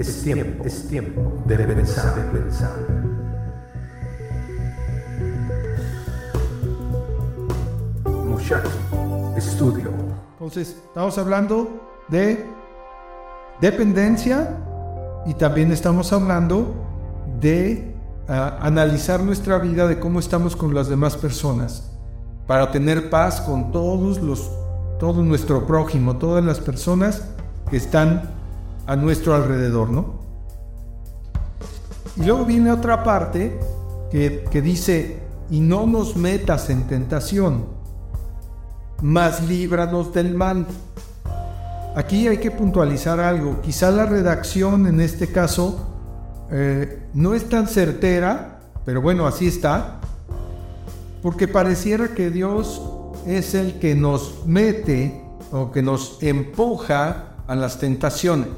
es tiempo, es tiempo de pensar, de pensar. Muchacho, estudio. Entonces, estamos hablando de dependencia y también estamos hablando de ah, analizar nuestra vida, de cómo estamos con las demás personas, para tener paz con todos los, todo nuestro prójimo, todas las personas que están a nuestro alrededor, ¿no? Y luego viene otra parte que, que dice, y no nos metas en tentación, mas líbranos del mal. Aquí hay que puntualizar algo. Quizá la redacción en este caso eh, no es tan certera, pero bueno, así está. Porque pareciera que Dios es el que nos mete o que nos empuja a las tentaciones.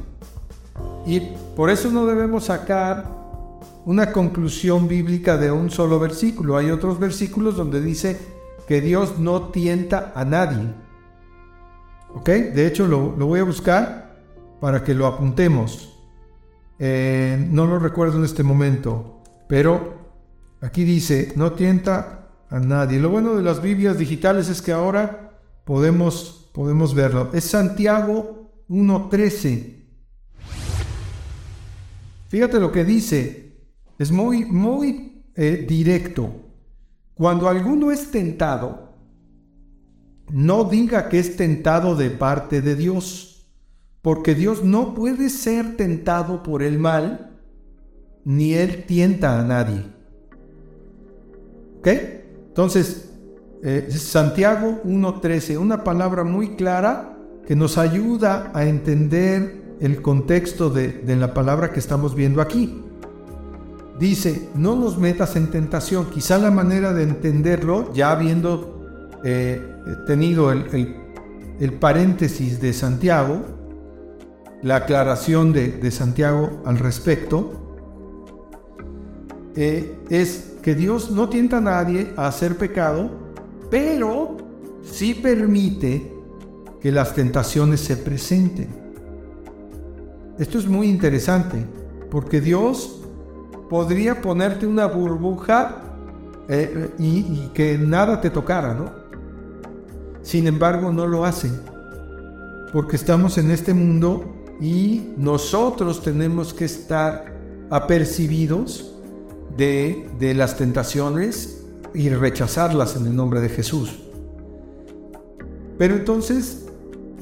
Y por eso no debemos sacar una conclusión bíblica de un solo versículo. Hay otros versículos donde dice que Dios no tienta a nadie. ¿Ok? De hecho, lo, voy a buscar para que lo apuntemos. Eh, no lo recuerdo en este momento, pero aquí dice, no tienta a nadie. Lo bueno de las Biblias digitales es que ahora podemos, podemos verlo. Es Santiago 1.13. Fíjate lo que dice. Es muy, muy eh, directo. Cuando alguno es tentado, no diga que es tentado de parte de Dios, porque Dios no puede ser tentado por el mal, ni Él tienta a nadie. ¿Ok? Entonces, eh, Santiago 1.13, una palabra muy clara que nos ayuda a entender el contexto de, la palabra que estamos viendo aquí. Dice, no nos metas en tentación. Quizá la manera de entenderlo, ya habiendo eh, tenido el, paréntesis de Santiago, la aclaración de, Santiago al respecto, eh, es que Dios no tienta a nadie a hacer pecado, pero sí permite que las tentaciones se presenten. Esto es muy interesante, porque Dios podría ponerte una burbuja eh, y, que nada te tocara, ¿no? Sin embargo, no lo hace, porque estamos en este mundo y nosotros tenemos que estar apercibidos de, de las tentaciones y rechazarlas en el nombre de Jesús. Pero entonces,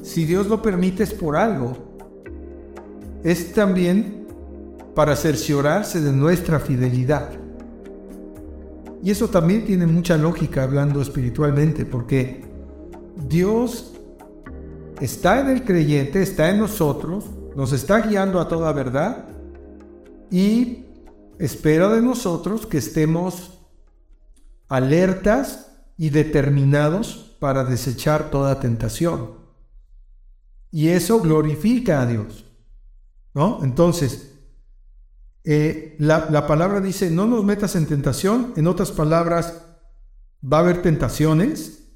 si Dios lo permite es por algo, es también para cerciorarse de nuestra fidelidad. Y eso también tiene mucha lógica hablando espiritualmente, porque Dios está en el creyente, está en nosotros, nos está guiando a toda verdad y espera de nosotros que estemos alertas y determinados para desechar toda tentación. Y eso glorifica a Dios. ¿No? Entonces, eh, la, la, palabra dice, no nos metas en tentación, en otras palabras, va a haber tentaciones,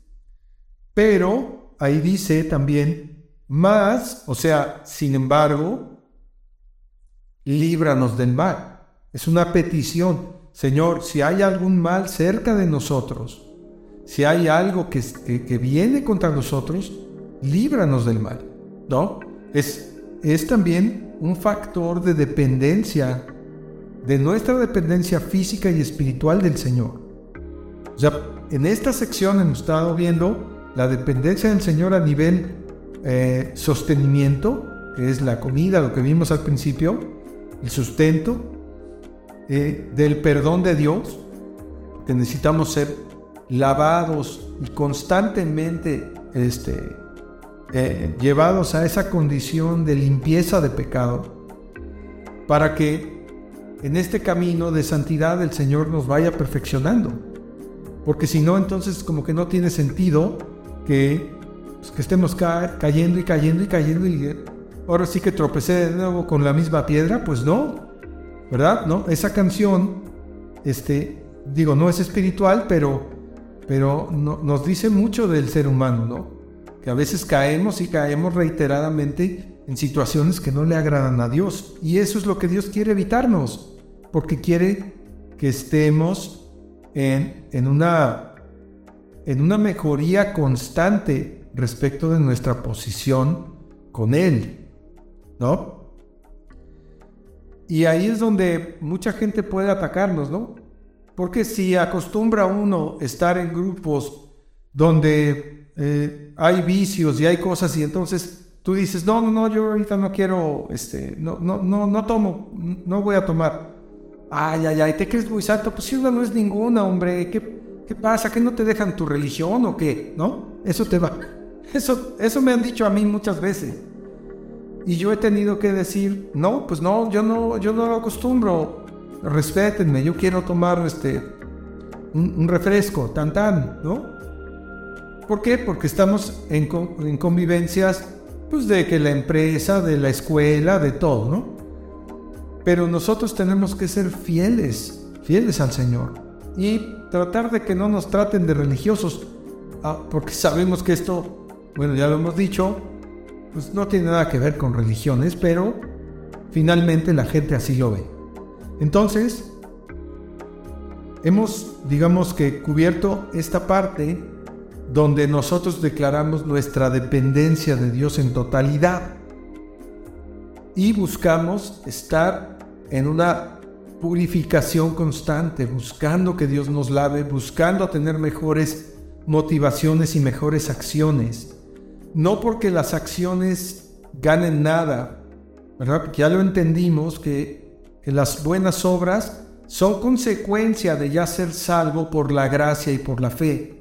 pero ahí dice también, más, o sea, sin embargo, líbranos del mal. Es una petición. Señor, si hay algún mal cerca de nosotros, si hay algo que, que, que viene contra nosotros, líbranos del mal. ¿No? Es, es también un factor de dependencia, de nuestra dependencia física y espiritual del Señor. O sea, en esta sección hemos estado viendo la dependencia del Señor a nivel eh, sostenimiento, que es la comida, lo que vimos al principio, el sustento, eh, del perdón de Dios, que necesitamos ser lavados y constantemente este, eh, llevados a esa condición de limpieza de pecado, para que en este camino de santidad el Señor nos vaya perfeccionando. Porque si no, entonces como que no tiene sentido que, pues, que estemos cayendo y cayendo y cayendo y ahora sí que tropecé de nuevo con la misma piedra, pues no, ¿verdad? ¿No? Esa canción, este, digo, no es espiritual, pero, pero nos dice mucho del ser humano, ¿no? Que a veces caemos y caemos reiteradamente en situaciones que no le agradan a Dios. Y eso es lo que Dios quiere evitarnos, porque quiere que estemos en, en, una, en una mejoría constante respecto de nuestra posición con Él, ¿no? Y ahí es donde mucha gente puede atacarnos, ¿no? Porque si acostumbra uno estar en grupos donde eh, hay vicios y hay cosas y entonces tú dices, no, no, no, yo ahorita no quiero, este, no, no, no, no tomo, no voy a tomar. Ay, ay, ay, ¿te crees muy santo? Pues si una no es ninguna, hombre, ¿qué, qué pasa? ¿Que no te dejan tu religión o qué? ¿No? Eso te va. Eso, eso me han dicho a mí muchas veces. Y yo he tenido que decir, no, pues no, yo no, yo no lo acostumbro. Respétenme, yo quiero tomar este un, refresco, tan tan, ¿no? ¿Por qué? Porque estamos en, en convivencias pues de que la empresa, de la escuela, de todo, ¿no? Pero nosotros tenemos que ser fieles, fieles al Señor y tratar de que no nos traten de religiosos, ah, porque sabemos que esto, bueno, ya lo hemos dicho, pues no tiene nada que ver con religiones, pero finalmente la gente así lo ve. Entonces, hemos, digamos que, cubierto esta parte donde nosotros declaramos nuestra dependencia de Dios en totalidad y buscamos estar en una purificación constante, buscando que Dios nos lave, buscando tener mejores motivaciones y mejores acciones no porque las acciones ganen nada, ya lo entendimos que, que las buenas obras son consecuencia de ya ser salvo por la gracia y por la fe.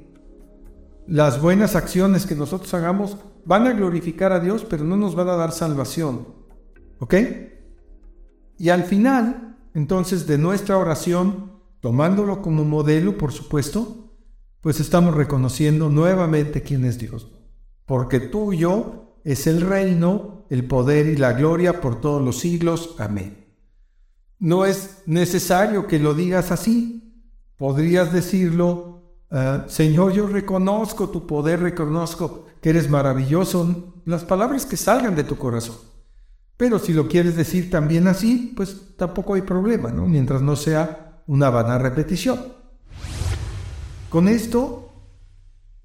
Las buenas acciones que nosotros hagamos van a glorificar a Dios, pero no nos van a dar salvación. ¿Ok? Y al final, entonces, de nuestra oración, tomándolo como modelo, por supuesto, pues estamos reconociendo nuevamente quién es Dios porque tuyo es el reino, el poder y la gloria por todos los siglos. Amén. No es necesario que lo digas así. Podrías decirlo, ah, Señor, yo reconozco tu poder, reconozco que eres maravilloso. Las palabras que salgan de tu corazón. Pero si lo quieres decir también así, pues tampoco hay problema, ¿no? Mientras no sea una vana repetición. Con esto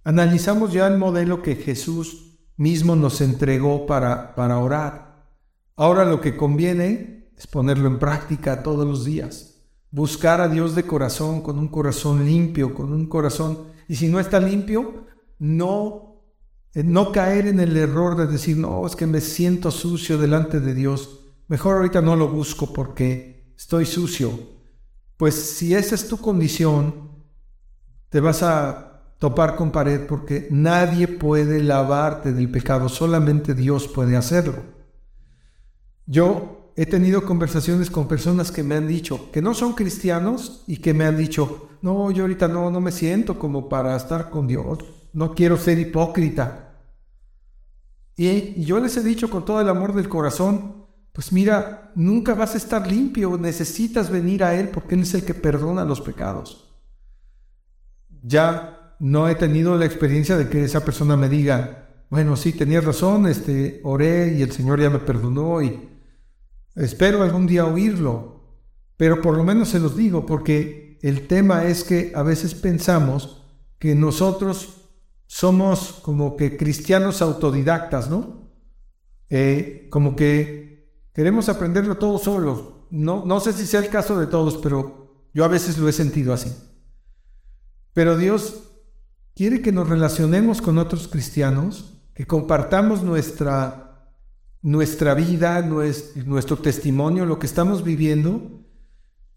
Analizamos ya el modelo que Jesús mismo nos entregó para, para orar. Ahora lo que conviene es ponerlo en práctica todos los días. Buscar a Dios de corazón, con un corazón limpio, con un corazón... Y si no está limpio, no, eh, no caer en el error de decir, no, es que me siento sucio delante de Dios. Mejor ahorita no lo busco porque estoy sucio. Pues si esa es tu condición, te vas a topar con pared porque nadie puede lavarte del pecado, solamente Dios puede hacerlo. Yo he tenido conversaciones con personas que me han dicho que no son cristianos y que me han dicho, no, yo ahorita no, no me siento como para estar con Dios, no quiero ser hipócrita. Y yo les he dicho con todo el amor del corazón, pues mira, nunca vas a estar limpio, necesitas venir a Él porque Él es el que perdona los pecados. Ya no he tenido la experiencia de que esa persona me diga, bueno, sí, tenías razón, este, oré y el Señor ya me perdonó y espero algún día oírlo, pero por lo menos se los digo porque el tema es que a veces pensamos que nosotros somos como que cristianos autodidactas, ¿no? Eh, como que queremos aprenderlo todo solos. No, no sé si sea el caso de todos, pero yo a veces lo he sentido así. Pero Dios quiere que nos relacionemos con otros cristianos, que compartamos nuestra, nuestra vida, nuestro, testimonio, lo que estamos viviendo.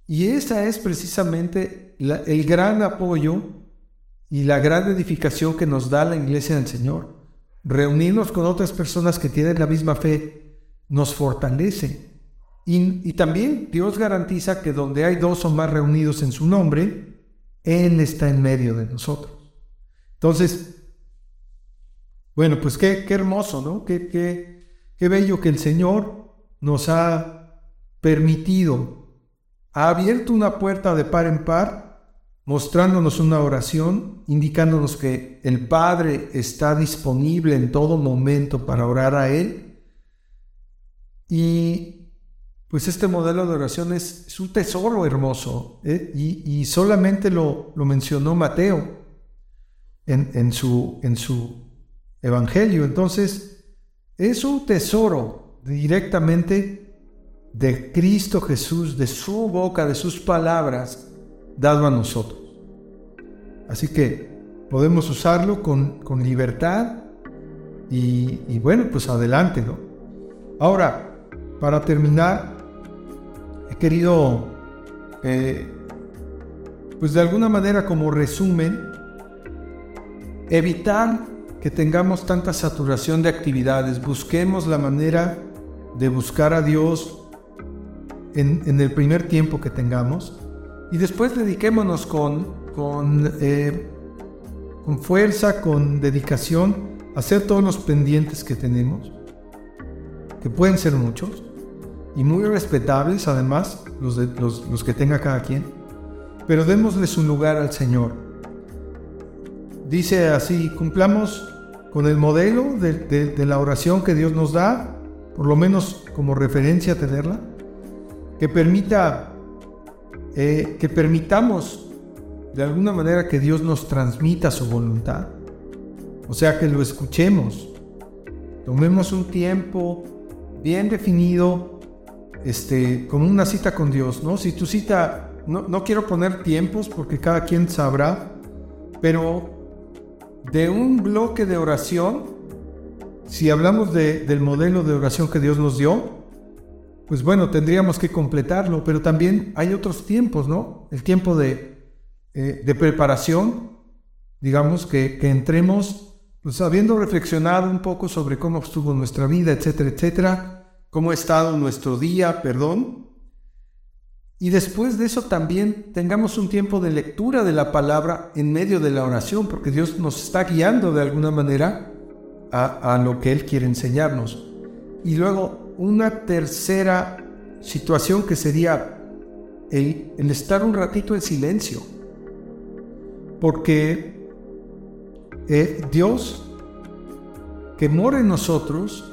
Y esa es precisamente el gran apoyo y la gran edificación que nos da la iglesia del Señor. Reunirnos con otras personas que tienen la misma fe nos fortalece. Y, y, también Dios garantiza que donde hay dos o más reunidos en su nombre, Él está en medio de nosotros. Entonces, bueno, pues qué, qué hermoso, ¿no? Qué, qué, qué bello que el Señor nos ha permitido, ha abierto una puerta de par en par, mostrándonos una oración, indicándonos que el Padre está disponible en todo momento para orar a Él. Y pues este modelo de oración es, un tesoro hermoso ¿eh? y, solamente lo, mencionó Mateo en su evangelio. Entonces, es un tesoro directamente de Cristo Jesús, de su boca, de sus palabras, dado a nosotros. Así que podemos usarlo con, con libertad y, bueno, pues adelante, ¿no? Ahora, para terminar, he querido, eh, pues de alguna manera como resumen, evitar que tengamos tanta saturación de actividades, busquemos la manera de buscar a Dios en, el primer tiempo que tengamos y después dediquémonos con, con, eh, con fuerza, con dedicación hacer todos los pendientes que tenemos, que pueden ser muchos y muy respetables además, los, de, los, que tenga cada quien, pero démosle su lugar al Señor. Dice así, cumplamos con el modelo de, la oración que Dios nos da, por lo menos como referencia tenerla, que permita, eh, que permitamos de alguna manera que Dios nos transmita su voluntad o sea, que lo escuchemos. Tomemos un tiempo bien definido, este, como una cita con Dios, ¿no? Si tu cita, no, no quiero poner tiempos porque cada quien sabrá, pero de un bloque de oración, si hablamos del modelo de oración que Dios nos dio, pues bueno, tendríamos que completarlo, pero también hay otros tiempos, ¿no? El tiempo de, eh, de preparación, digamos, que, que entremos pues habiendo reflexionado un poco sobre cómo estuvo nuestra vida, etcétera, etcétera, cómo ha estado nuestro día, perdón, y después de eso también tengamos un tiempo de lectura de la palabra en medio de la oración, porque Dios nos está guiando de alguna manera a, lo que Él quiere enseñarnos. Y luego una tercera situación que sería el, el estar un ratito en silencio, porque eh, Dios que mora en nosotros,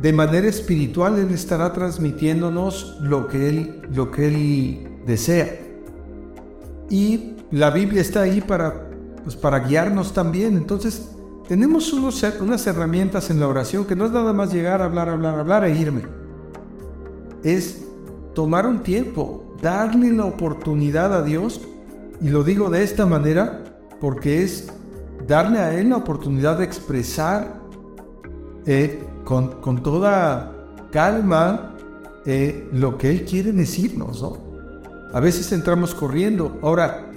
de manera espiritual Él estará transmitiéndonos lo que Él, lo que Él desea. Y la Biblia está ahí para, pues, para guiarnos también. Entonces, tenemos unas herramientas en la oración que no es nada más llegar a hablar, hablar, hablar e irme. Es tomar un tiempo, darle la oportunidad a Dios, y lo digo de esta manera porque es darle a Él la oportunidad de expresar eh, con, toda calma eh, lo que Él quiere decirnos. A veces entramos corriendo. Ahora,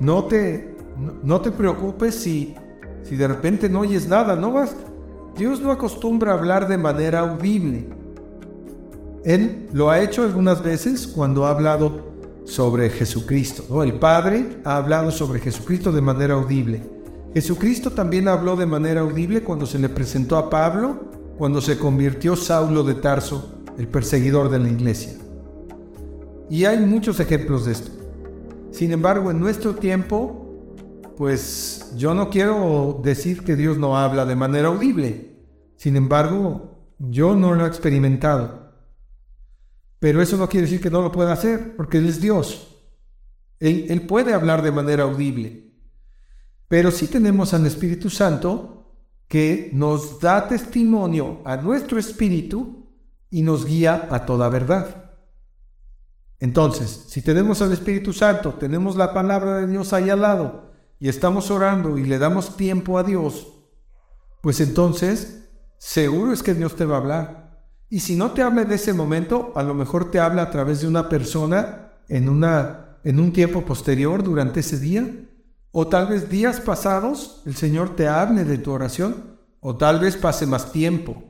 no te, no, te preocupes si, si de repente no oyes nada. No vas, Dios no acostumbra hablar de manera audible. Él lo ha hecho algunas veces cuando ha hablado sobre Jesucristo. El Padre ha hablado sobre Jesucristo de manera audible. Jesucristo también habló de manera audible cuando se le presentó a Pablo, cuando se convirtió Saulo de Tarso, el perseguidor de la iglesia. Y hay muchos ejemplos de esto. Sin embargo, en nuestro tiempo, pues yo no quiero decir que Dios no habla de manera audible. Sin embargo, yo no lo he experimentado. Pero eso no quiere decir que no lo pueda hacer, porque Él es Dios. Él, puede hablar de manera audible. Pero sí tenemos al Espíritu Santo que nos da testimonio a nuestro espíritu y nos guía a toda verdad. Entonces, si tenemos al Espíritu Santo, tenemos la palabra de Dios ahí al lado y estamos orando y le damos tiempo a Dios, pues entonces seguro es que Dios te va a hablar. Y si no te habla en ese momento, a lo mejor te habla a través de una persona en, una, en un tiempo posterior durante ese día o tal vez días pasados el Señor te hable de tu oración, o tal vez pase más tiempo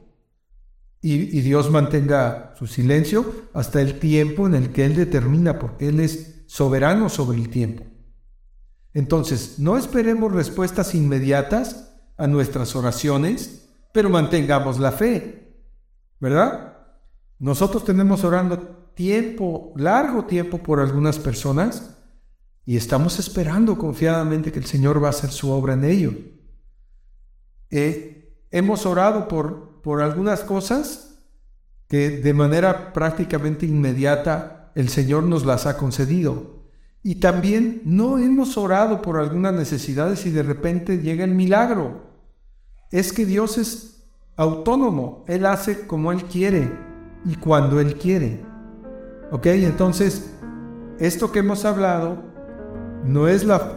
y, Dios mantenga su silencio hasta el tiempo en el que Él determina, porque Él es soberano sobre el tiempo. Entonces, no esperemos respuestas inmediatas a nuestras oraciones, pero mantengamos la fe, ¿verdad? Nosotros tenemos orando tiempo, largo tiempo por algunas personas, y estamos esperando confiadamente que el Señor va a hacer su obra en ello. Eh, hemos orado por, por algunas cosas que de manera prácticamente inmediata el Señor nos las ha concedido. Y también no hemos orado por algunas necesidades y de repente llega el milagro. Es que Dios es autónomo, Él hace como Él quiere y cuando Él quiere. ¿Ok? Entonces, esto que hemos hablado no es la,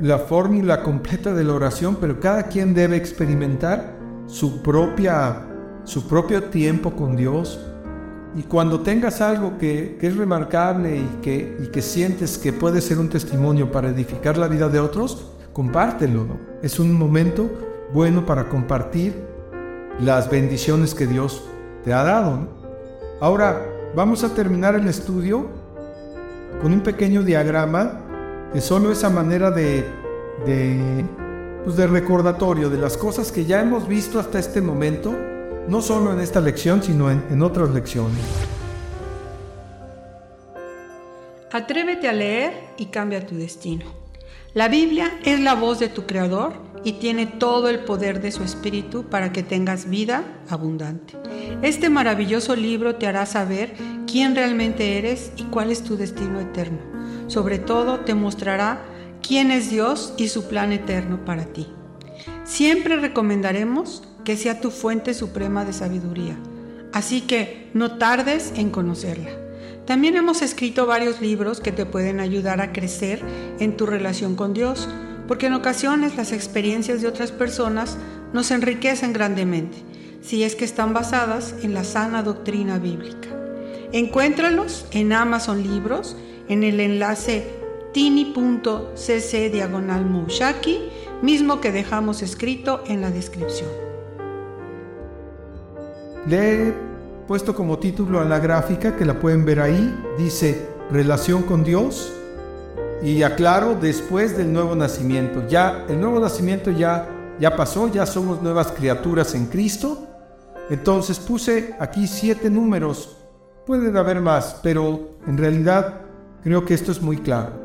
la fórmula completa de la oración, pero cada quien debe experimentar su propia su propio tiempo con Dios. Y cuando tengas algo que, es remarcable y que, y que sientes que puede ser un testimonio para edificar la vida de otros, compártelo. Es un momento bueno para compartir las bendiciones que Dios te ha dado. Ahora vamos a terminar el estudio con un pequeño diagrama que solo es a manera de, de, pues de recordatorio de las cosas que ya hemos visto hasta este momento no solo en esta lección, sino en, otras lecciones. Atrévete a leer y cambia tu destino. La Biblia es la voz de tu Creador y tiene todo el poder de su Espíritu para que tengas vida abundante. Este maravilloso libro te hará saber quién realmente eres y cuál es tu destino eterno. Sobre todo te mostrará quién es Dios y su plan eterno para ti. Siempre recomendaremos que sea tu fuente suprema de sabiduría. Así que no tardes en conocerla. También hemos escrito varios libros que te pueden ayudar a crecer en tu relación con Dios, porque en ocasiones las experiencias de otras personas nos enriquecen grandemente, si es que están basadas en la sana doctrina bíblica. Encuéntralos en Amazon Libros, en el enlace tini.cc diagonal mismo que dejamos escrito en la descripción. Le he puesto como título a la gráfica, que la pueden ver ahí, dice relación con Dios y aclaro después del nuevo nacimiento. Ya el nuevo nacimiento ya ya pasó, ya somos nuevas criaturas en Cristo. Entonces puse aquí siete números. Pueden haber más, pero en realidad creo que esto es muy claro.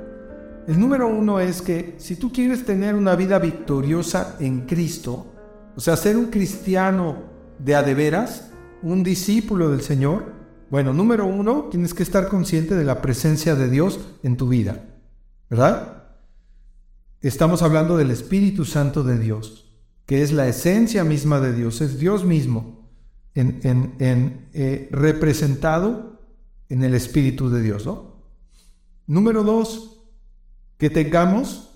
El número uno es que si tú quieres tener una vida victoriosa en Cristo, o sea, ser un cristiano de a de veras, un discípulo del Señor, bueno, número uno, tienes que estar consciente de la presencia de Dios en tu vida, ¿verdad? Estamos hablando del Espíritu Santo de Dios, que es la esencia misma de Dios, es Dios mismo en, eh, representado en el Espíritu de Dios, ¿no? Número dos, que tengamos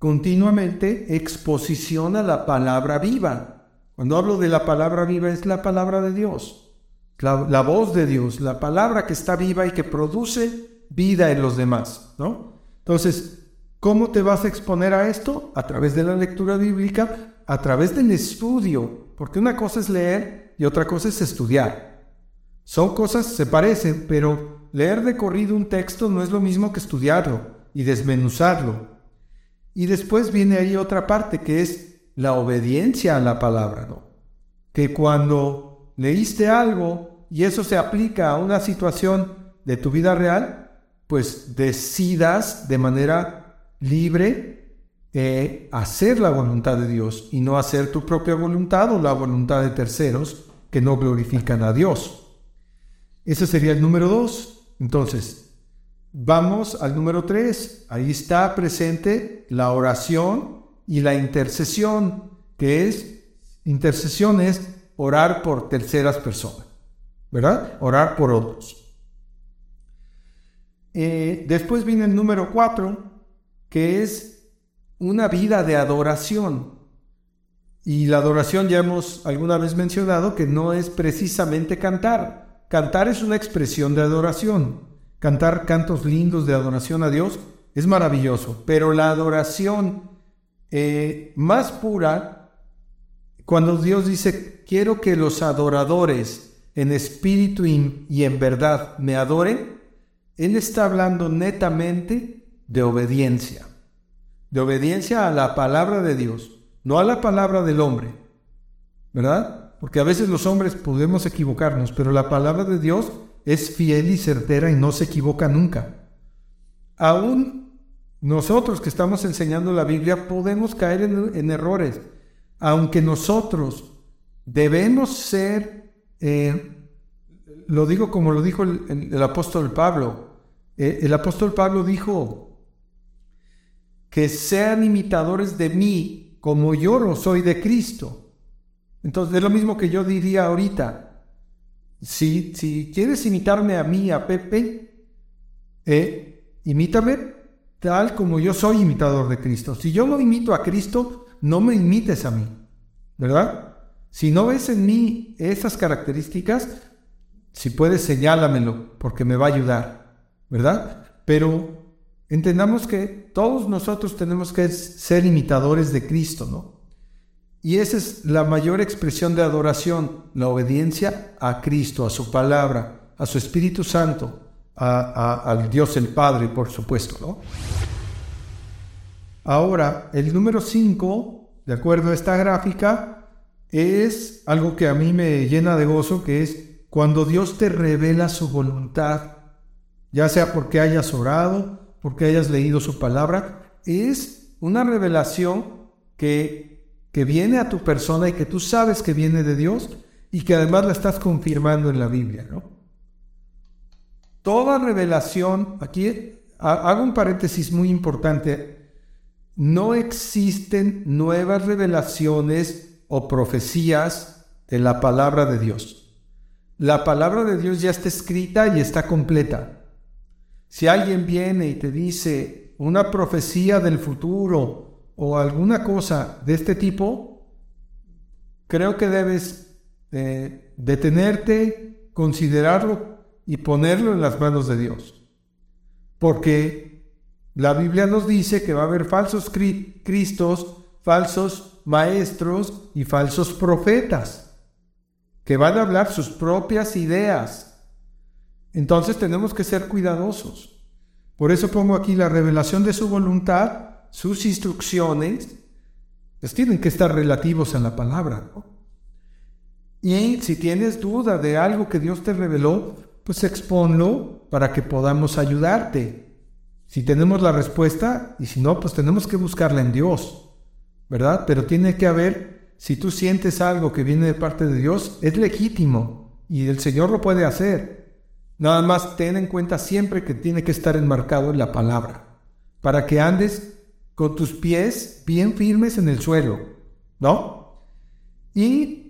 continuamente exposición a la palabra viva. Cuando hablo de la palabra viva es la palabra de Dios, la, voz de Dios, la palabra que está viva y que produce vida en los demás, ¿no? Entonces, ¿cómo te vas a exponer a esto? A través de la lectura bíblica, a través del estudio, porque una cosa es leer y otra cosa es estudiar. Son cosas, se parecen, pero leer de corrido un texto no es lo mismo que estudiarlo y desmenuzarlo. Y después viene ahí otra parte que es la obediencia a la palabra, ¿no? Que cuando leíste algo y eso se aplica a una situación de tu vida real, pues decidas de manera libre eh, hacer la voluntad de Dios y no hacer tu propia voluntad o la voluntad de terceros que no glorifican a Dios. Ese sería el número dos. Entonces, vamos al número tres. Ahí está presente la oración y la intercesión, que es, intercesión es orar por terceras personas, ¿verdad? Orar por otros. Eh, después viene el número cuatro, que es una vida de adoración. Y la adoración ya hemos alguna vez mencionado que no es precisamente cantar. Cantar es una expresión de adoración. Cantar cantos lindos de adoración a Dios es maravilloso, pero la adoración eh, más pura cuando Dios dice, quiero que los adoradores en espíritu y en verdad me adoren, Él está hablando netamente de obediencia, de obediencia a la palabra de Dios, no a la palabra del hombre, ¿verdad? Porque a veces los hombres podemos equivocarnos, pero la palabra de Dios es fiel y certera y no se equivoca nunca. Aún nosotros que estamos enseñando la Biblia podemos caer en, errores, aunque nosotros debemos ser, eh, lo digo como lo dijo el, apóstol Pablo. Eh, el apóstol Pablo dijo que sean imitadores de mí como yo lo soy de Cristo. Entonces es lo mismo que yo diría ahorita. Si, si quieres imitarme a mí, a Pepe, eh, imítame tal como yo soy imitador de Cristo. Si yo no imito a Cristo, no me imites a mí, ¿verdad? Si no ves en mí esas características, si puedes señálamelo, porque me va a ayudar, ¿verdad? Pero entendamos que todos nosotros tenemos que ser imitadores de Cristo, ¿no? Y esa es la mayor expresión de adoración, la obediencia a Cristo, a su palabra, a su Espíritu Santo, al Dios el Padre, por supuesto, ¿no? Ahora, el número 5, de acuerdo a esta gráfica, es algo que a mí me llena de gozo, que es cuando Dios te revela su voluntad, ya sea porque hayas orado, porque hayas leído su palabra, es una revelación que, que viene a tu persona y que tú sabes que viene de Dios y que además la estás confirmando en la Biblia, ¿no? Toda revelación, aquí hago un paréntesis muy importante, no existen nuevas revelaciones o profecías de la palabra de Dios. La palabra de Dios ya está escrita y está completa. Si alguien viene y te dice una profecía del futuro o alguna cosa de este tipo, creo que debes eh, detenerte, considerarlo y ponerlo en las manos de Dios. Porque la Biblia nos dice que va a haber falsos cristos, falsos maestros y falsos profetas, que van a hablar sus propias ideas. Entonces tenemos que ser cuidadosos. Por eso pongo aquí la revelación de su voluntad, sus instrucciones, pues tienen que estar relativos a la palabra. Y si tienes duda de algo que Dios te reveló, pues exponlo para que podamos ayudarte. Si tenemos la respuesta y si no, pues tenemos que buscarla en Dios, ¿verdad? Pero tiene que haber, si tú sientes algo que viene de parte de Dios, es legítimo y el Señor lo puede hacer. Nada más ten en cuenta siempre que tiene que estar enmarcado en la palabra, para que andes con tus pies bien firmes en el suelo, ¿no? Y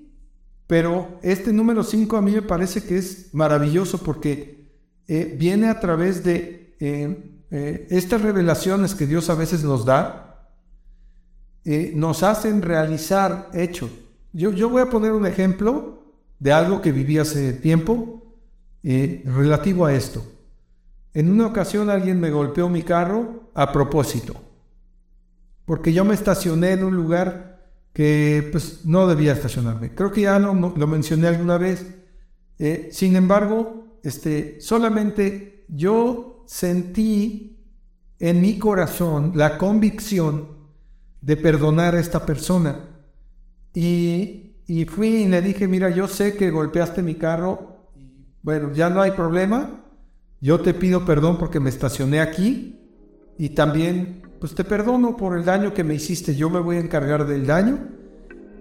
pero este número 5 a mí me parece que es maravilloso porque eh, viene a través de eh, eh, estas revelaciones que Dios a veces nos da, nos hacen realizar hechos. Yo, yo voy a poner un ejemplo de algo que viví hace tiempo relativo a esto. En una ocasión alguien me golpeó mi carro a propósito, porque yo me estacioné en un lugar que pues no debía estacionarme. Creo que ya lo, mencioné alguna vez. Eh, sin embargo, este, solamente yo sentí en mi corazón la convicción de perdonar a esta persona. Y, y fui y le dije, mira, yo sé que golpeaste mi carro, bueno, ya no hay problema, yo te pido perdón porque me estacioné aquí y también pues te perdono por el daño que me hiciste, yo me voy a encargar del daño.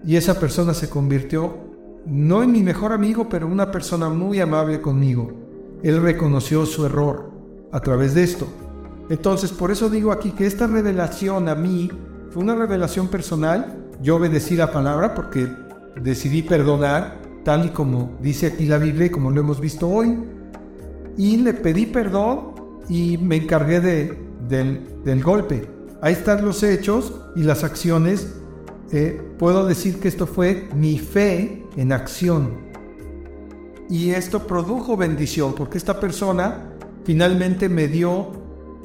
Y esa persona se convirtió no en mi mejor amigo, pero una persona muy amable conmigo. Él reconoció su error a través de esto. Entonces, por eso digo aquí que esta revelación a mí fue una revelación personal. Yo obedecí la palabra porque decidí perdonar, tal y como dice aquí la Biblia como lo hemos visto hoy. Y le pedí perdón y me encargué de, del, golpe. Ahí están los hechos y las acciones. Eh, puedo decir que esto fue mi fe en acción. Y esto produjo bendición porque esta persona finalmente me dio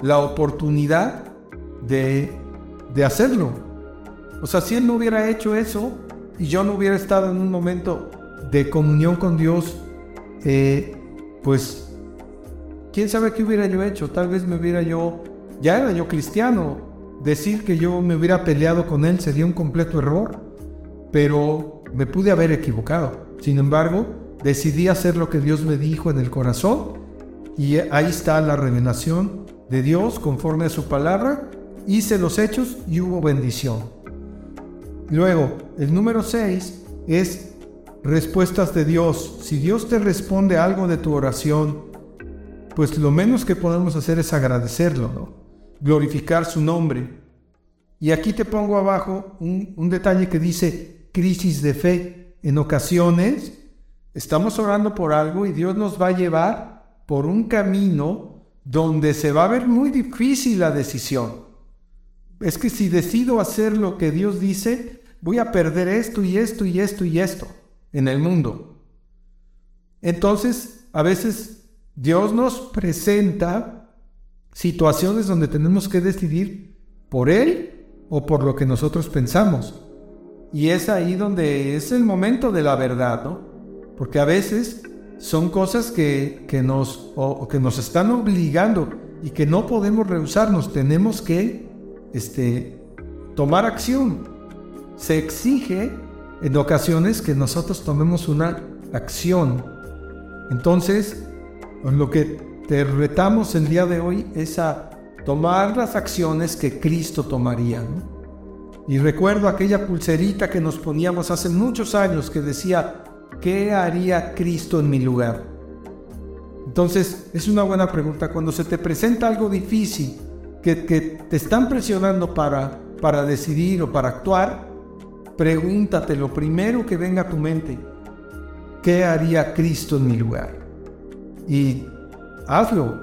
la oportunidad de, de hacerlo. O sea, si él no hubiera hecho eso y yo no hubiera estado en un momento de comunión con Dios, eh, pues quién sabe qué hubiera yo hecho. Tal vez me hubiera yo, ya era yo cristiano, Decir que yo me hubiera peleado con él sería un completo error, pero me pude haber equivocado. Sin embargo, decidí hacer lo que Dios me dijo en el corazón y ahí está la revelación de Dios conforme a su palabra. Hice los hechos y hubo bendición. Luego, el número 6 es respuestas de Dios. Si Dios te responde algo de tu oración, pues lo menos que podemos hacer es agradecerlo, ¿no? Glorificar su nombre. Y aquí te pongo abajo un, un detalle que dice crisis de fe. En ocasiones estamos orando por algo y Dios nos va a llevar por un camino donde se va a ver muy difícil la decisión. Es que si decido hacer lo que Dios dice, voy a perder esto y esto y esto y esto en el mundo. Entonces, a veces Dios nos presenta situaciones donde tenemos que decidir por Él o por lo que nosotros pensamos. Y es ahí donde es el momento de la verdad, ¿no? Porque a veces son cosas que, nos, que nos están obligando y que no podemos rehusarnos. Tenemos que este, tomar acción. Se exige en ocasiones que nosotros tomemos una acción. Entonces, lo que te retamos el día de hoy es a tomar las acciones que Cristo tomaría. Y recuerdo aquella pulserita que nos poníamos hace muchos años que decía, ¿qué haría Cristo en mi lugar? Entonces, es una buena pregunta. Cuando se te presenta algo difícil, que, que te están presionando para, para decidir o para actuar, pregúntate lo primero que venga a tu mente, ¿qué haría Cristo en mi lugar? Y hazlo.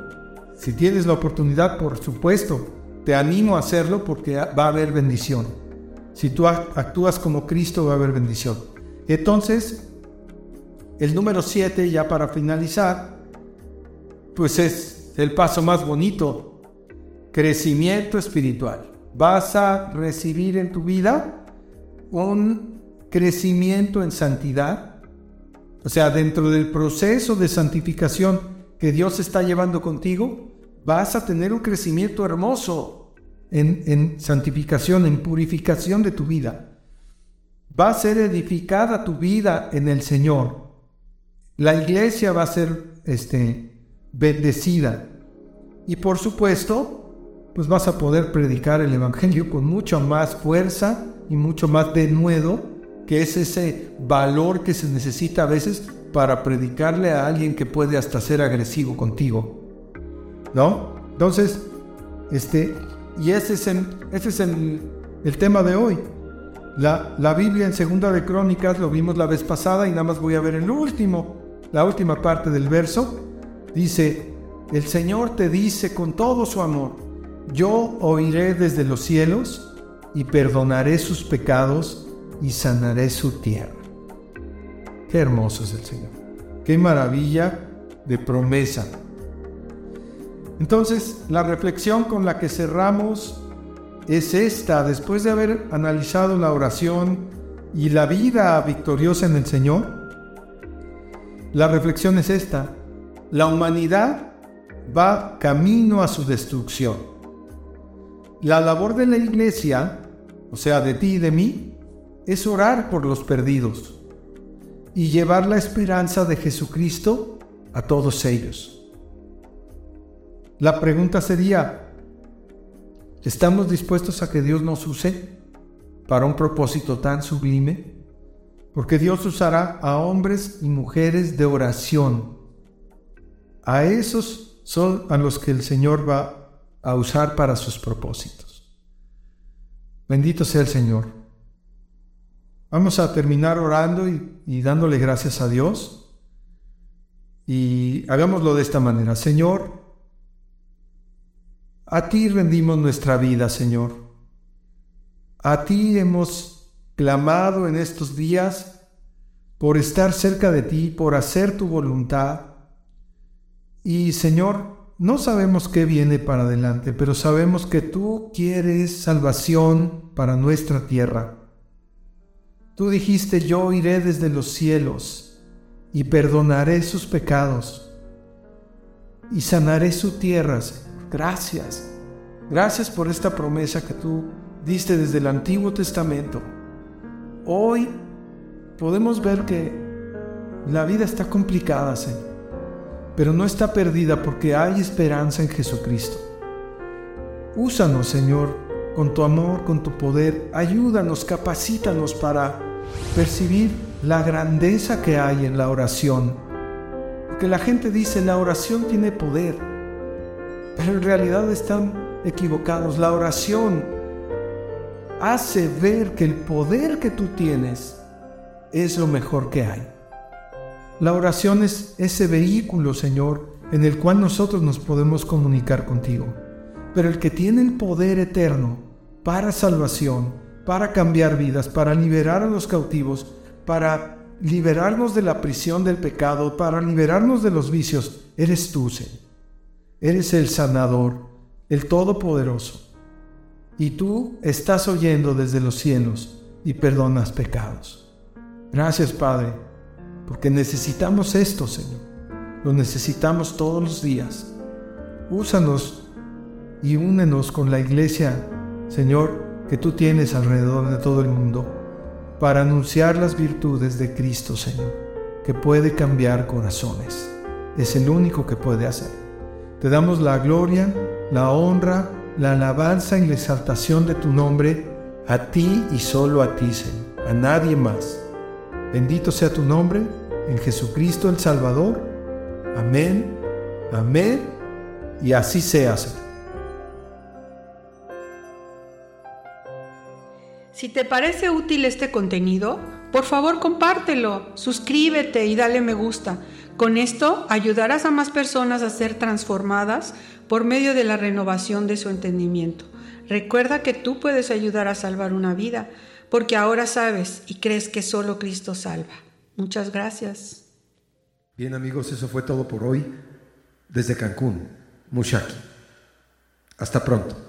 Si tienes la oportunidad, por supuesto, te animo a hacerlo porque va a haber bendición. Si tú actúas como Cristo, va a haber bendición. Entonces, el número 7, ya para finalizar, pues es el paso más bonito, crecimiento espiritual. Vas a recibir en tu vida un crecimiento en santidad, o sea, dentro del proceso de santificación que Dios está llevando contigo, vas a tener un crecimiento hermoso en, en santificación, en purificación de tu vida. Va a ser edificada tu vida en el Señor. La iglesia va a ser este, bendecida. Y por supuesto, pues vas a poder predicar el Evangelio con mucha más fuerza y mucho más de nuevo, que es ese valor que se necesita a veces para predicarle a alguien que puede hasta ser agresivo contigo. ¿No? Entonces, este, y ese es, el, ese es el tema de hoy. La, la, Biblia en Segunda de Crónicas lo vimos la vez pasada y nada más voy a ver el último, la última parte del verso. Dice, el Señor te dice con todo su amor, yo oiré desde los cielos y perdonaré sus pecados y sanaré su tierra. Qué hermoso es el Señor. Qué maravilla de promesa. Entonces, la reflexión con la que cerramos es esta, después de haber analizado la oración y la vida victoriosa en el Señor, la reflexión es esta, la humanidad va camino a su destrucción. La labor de la iglesia o sea, de ti y de mí, es orar por los perdidos y llevar la esperanza de Jesucristo a todos ellos. La pregunta sería, ¿estamos dispuestos a que Dios nos use para un propósito tan sublime? Porque Dios usará a hombres y mujeres de oración. A esos son a los que el Señor va a usar para sus propósitos. Bendito sea el Señor. Vamos a terminar orando y, dándole gracias a Dios. Y hagámoslo de esta manera. Señor, a ti rendimos nuestra vida, Señor. A ti hemos clamado en estos días por estar cerca de ti, por hacer tu voluntad. Y Señor, no sabemos qué viene para adelante, pero sabemos que tú quieres salvación para nuestra tierra. Tú dijiste, yo iré desde los cielos y perdonaré sus pecados y sanaré su tierra. Gracias. Gracias por esta promesa que tú diste desde el Antiguo Testamento. Hoy podemos ver que la vida está complicada, Señor pero no está perdida porque hay esperanza en Jesucristo. Úsanos, Señor, con tu amor, con tu poder, ayúdanos, capacítanos para percibir la grandeza que hay en la oración. Porque la gente dice, la oración tiene poder, pero en realidad están equivocados. La oración hace ver que el poder que tú tienes es lo mejor que hay. La oración es ese vehículo, Señor, en el cual nosotros nos podemos comunicar contigo. Pero el que tiene el poder eterno para salvación, para cambiar vidas, para liberar a los cautivos, para liberarnos de la prisión del pecado, para liberarnos de los vicios, eres tú, Señor. Eres el sanador, el todopoderoso. Y tú estás oyendo desde los cielos y perdonas pecados. Gracias, Padre, porque necesitamos esto, Señor. Lo necesitamos todos los días. Úsanos y únenos con la iglesia, Señor, que tú tienes alrededor de todo el mundo para anunciar las virtudes de Cristo, Señor, que puede cambiar corazones. Es el único que puede hacer. Te damos la gloria, la honra, la alabanza y la exaltación de tu nombre a ti y solo a ti, Señor, a nadie más. Bendito sea tu nombre en Jesucristo el Salvador. Amén, amén y así sea, Señor. Si te parece útil este contenido, por favor compártelo, suscríbete y dale me gusta. Con esto ayudarás a más personas a ser transformadas por medio de la renovación de su entendimiento. Recuerda que tú puedes ayudar a salvar una vida, porque ahora sabes y crees que solo Cristo salva. Muchas gracias. Bien amigos, eso fue todo por hoy desde Cancún, Mushaki. Hasta pronto.